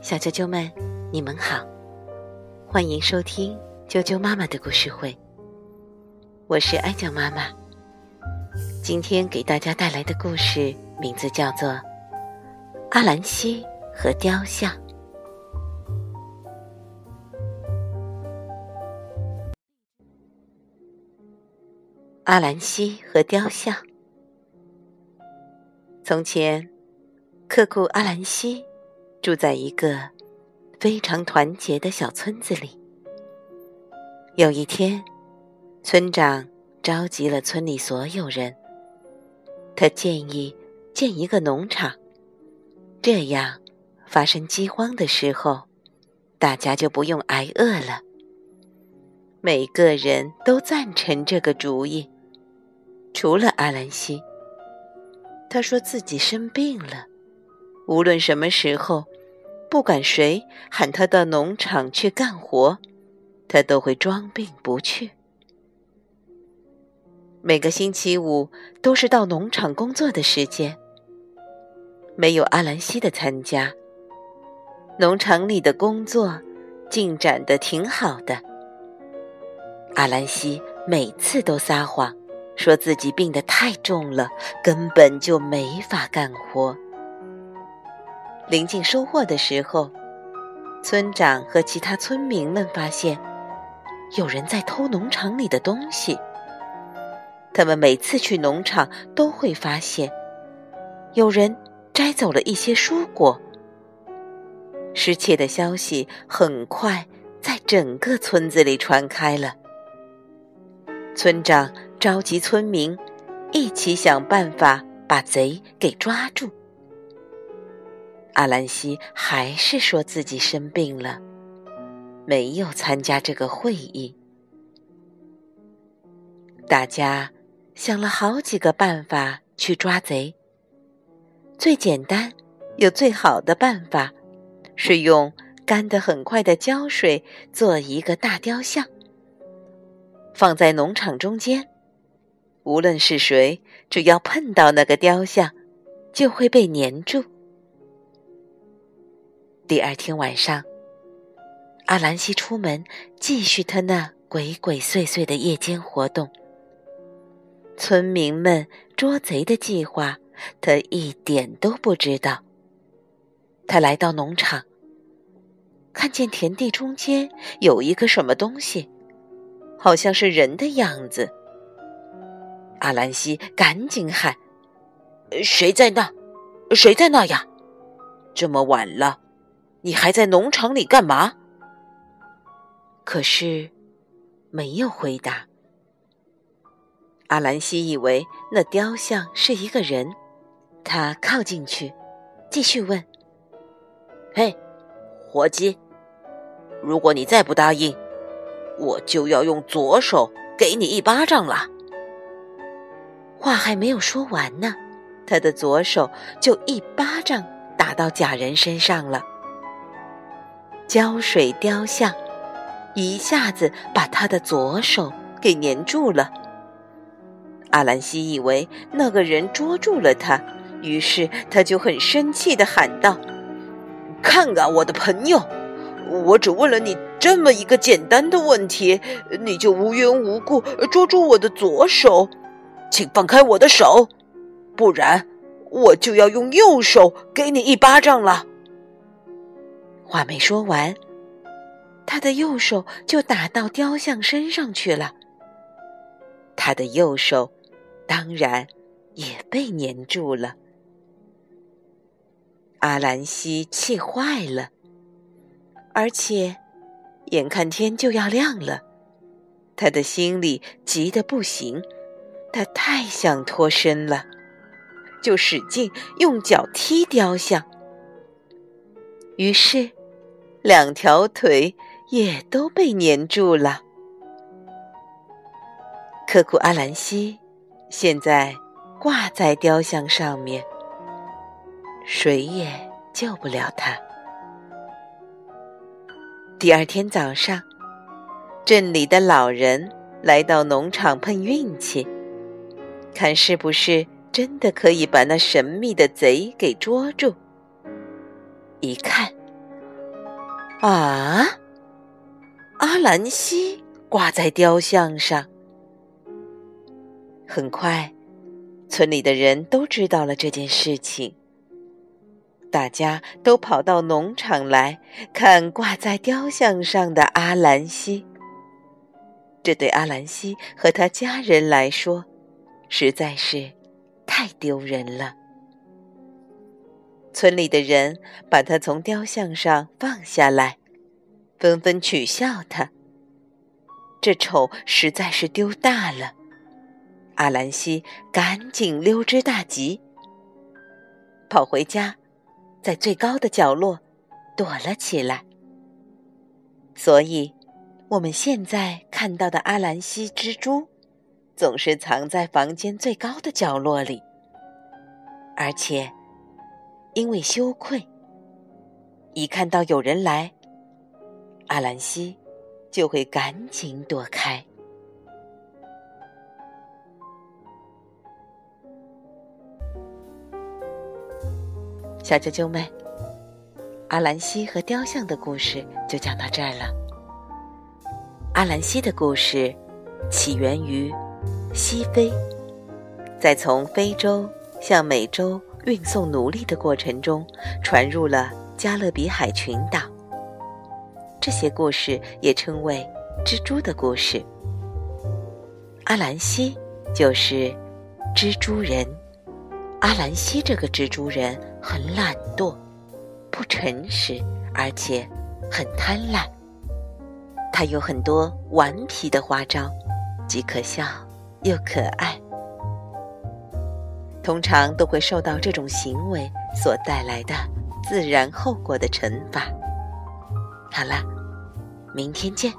小啾啾们，你们好，欢迎收听啾啾妈妈的故事会。我是艾酱妈妈，今天给大家带来的故事名字叫做《阿兰西和雕像》。阿兰西和雕像。从前，克库阿兰西住在一个非常团结的小村子里。有一天，村长召集了村里所有人，他建议建一个农场，这样发生饥荒的时候，大家就不用挨饿了。每个人都赞成这个主意。除了阿兰西，他说自己生病了，无论什么时候，不管谁喊他到农场去干活，他都会装病不去。每个星期五都是到农场工作的时间，没有阿兰西的参加，农场里的工作进展的挺好的。阿兰西每次都撒谎。说自己病得太重了，根本就没法干活。临近收获的时候，村长和其他村民们发现有人在偷农场里的东西。他们每次去农场都会发现有人摘走了一些蔬果。失窃的消息很快在整个村子里传开了。村长。召集村民，一起想办法把贼给抓住。阿兰西还是说自己生病了，没有参加这个会议。大家想了好几个办法去抓贼。最简单又最好的办法，是用干得很快的胶水做一个大雕像，放在农场中间。无论是谁，只要碰到那个雕像，就会被粘住。第二天晚上，阿兰西出门继续他那鬼鬼祟祟的夜间活动。村民们捉贼的计划，他一点都不知道。他来到农场，看见田地中间有一个什么东西，好像是人的样子。阿兰西赶紧喊：“谁在那？谁在那呀？这么晚了，你还在农场里干嘛？”可是没有回答。阿兰西以为那雕像是一个人，他靠进去，继续问：“嘿，伙计，如果你再不答应，我就要用左手给你一巴掌了。”话还没有说完呢，他的左手就一巴掌打到假人身上了。胶水雕像一下子把他的左手给粘住了。阿兰西以为那个人捉住了他，于是他就很生气的喊道：“看啊，我的朋友，我只问了你这么一个简单的问题，你就无缘无故捉住我的左手。”请放开我的手，不然我就要用右手给你一巴掌了。话没说完，他的右手就打到雕像身上去了。他的右手当然也被粘住了。阿兰西气坏了，而且眼看天就要亮了，他的心里急得不行。他太想脱身了，就使劲用脚踢雕像，于是两条腿也都被粘住了。科库阿兰西现在挂在雕像上面，谁也救不了他。第二天早上，镇里的老人来到农场碰运气。看是不是真的可以把那神秘的贼给捉住？一看，啊，阿兰西挂在雕像上。很快，村里的人都知道了这件事情。大家都跑到农场来看挂在雕像上的阿兰西。这对阿兰西和他家人来说，实在是太丢人了。村里的人把他从雕像上放下来，纷纷取笑他。这丑实在是丢大了。阿兰西赶紧溜之大吉，跑回家，在最高的角落躲了起来。所以，我们现在看到的阿兰西蜘蛛，总是藏在房间最高的角落里，而且因为羞愧，一看到有人来，阿兰西就会赶紧躲开。小啾啾们，阿兰西和雕像的故事就讲到这儿了。阿兰西的故事起源于西非，在从非洲向美洲运送奴隶的过程中，传入了加勒比海群岛。这些故事也称为蜘蛛的故事。阿兰西就是蜘蛛人。阿兰西这个蜘蛛人很懒惰，不诚实，而且很贪婪。他有很多顽皮的花招，既可笑又可爱，通常都会受到这种行为所带来的自然后果的惩罚。好了，明天见。